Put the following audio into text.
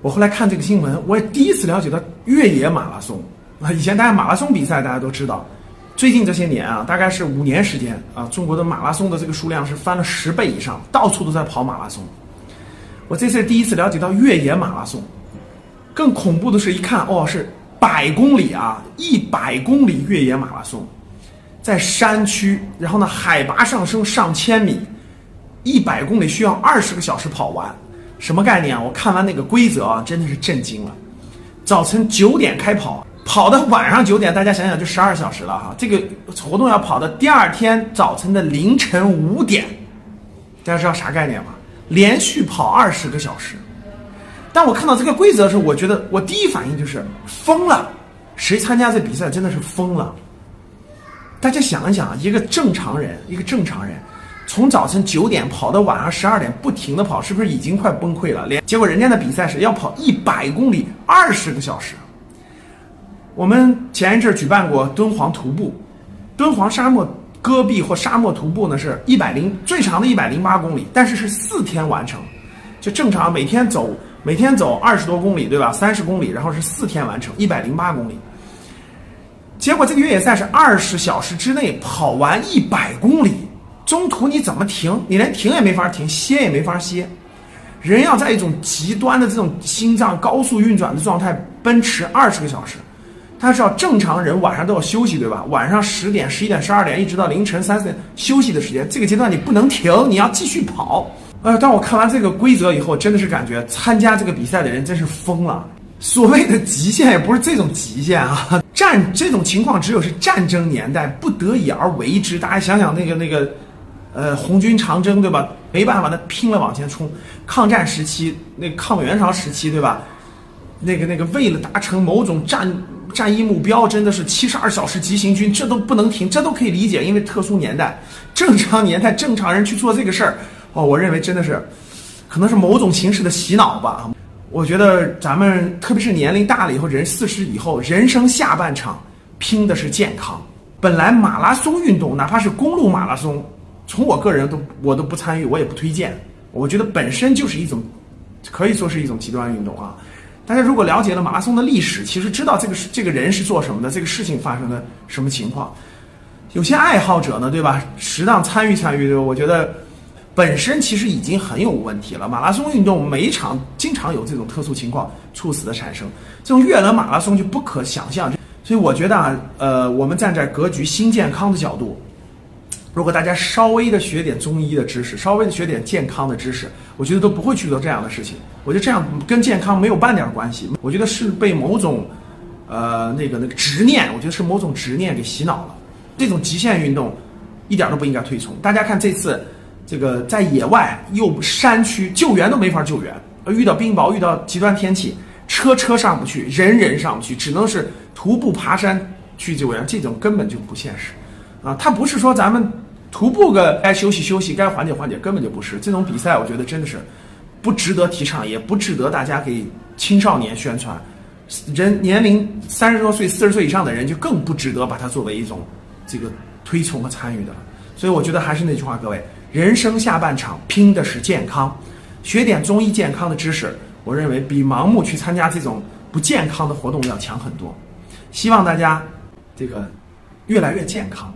我后来看这个新闻，我也第一次了解到越野马拉松啊。以前大家马拉松比赛大家都知道，最近这些年啊，大概是五年时间啊，中国的马拉松的这个数量是翻了十倍以上，到处都在跑马拉松。我这次第一次了解到越野马拉松，更恐怖的是一看哦，是百公里啊，一百公里越野马拉松，在山区，然后呢海拔上升上千米，一百公里需要二十个小时跑完，什么概念啊？我看完那个规则啊，真的是震惊了。早晨九点开跑，跑到晚上九点，大家想想就十二小时了哈。这个活动要跑到第二天早晨的凌晨五点，大家知道啥概念吗？连续跑二十个小时，当我看到这个规则的时候，我觉得我第一反应就是疯了。谁参加这比赛真的是疯了？大家想一想，一个正常人，一个正常人，从早晨九点跑到晚上十二点，不停的跑，是不是已经快崩溃了？连结果人家的比赛是要跑一百公里，二十个小时。我们前一阵举办过敦煌徒步，敦煌沙漠。戈壁或沙漠徒步呢，是一百零最长的一百零八公里，但是是四天完成，就正常每天走每天走二十多公里，对吧？三十公里，然后是四天完成一百零八公里。结果这个越野赛是二十小时之内跑完一百公里，中途你怎么停？你连停也没法停，歇也没法歇，人要在一种极端的这种心脏高速运转的状态奔驰二十个小时。他是要正常人晚上都要休息，对吧？晚上十点、十一点、十二点，一直到凌晨三四点休息的时间，这个阶段你不能停，你要继续跑。呃，当我看完这个规则以后，真的是感觉参加这个比赛的人真是疯了。所谓的极限也不是这种极限啊，战这种情况只有是战争年代不得已而为之。大家想想那个那个，呃，红军长征，对吧？没办法，那拼了往前冲。抗战时期，那抗美援朝时期，对吧？那个那个，为了达成某种战。战役目标真的是七十二小时急行军，这都不能停，这都可以理解，因为特殊年代，正常年代正常人去做这个事儿，哦，我认为真的是，可能是某种形式的洗脑吧。我觉得咱们特别是年龄大了以后，人四十以后，人生下半场拼的是健康。本来马拉松运动，哪怕是公路马拉松，从我个人都我都不参与，我也不推荐。我觉得本身就是一种，可以说是一种极端运动啊。大家如果了解了马拉松的历史，其实知道这个是这个人是做什么的，这个事情发生的什么情况。有些爱好者呢，对吧？适当参与参与，我觉得本身其实已经很有问题了。马拉松运动每一场经常有这种特殊情况猝死的产生，这种越野马拉松就不可想象。所以我觉得啊，呃，我们站在格局新健康的角度。如果大家稍微的学点中医的知识，稍微的学点健康的知识，我觉得都不会去做这样的事情。我觉得这样跟健康没有半点关系。我觉得是被某种，呃，那个那个执念，我觉得是某种执念给洗脑了。这种极限运动一点都不应该推崇。大家看这次这个在野外又山区救援都没法救援，遇到冰雹，遇到极端天气，车车上不去，人人上不去，只能是徒步爬山去救援，这种根本就不现实啊！它不是说咱们。徒步个该休息休息，该缓解缓解，根本就不是这种比赛。我觉得真的是不值得提倡，也不值得大家给青少年宣传。人年龄三十多岁、四十岁以上的人就更不值得把它作为一种这个推崇和参与的了。所以我觉得还是那句话，各位，人生下半场拼的是健康，学点中医健康的知识，我认为比盲目去参加这种不健康的活动要强很多。希望大家这个越来越健康。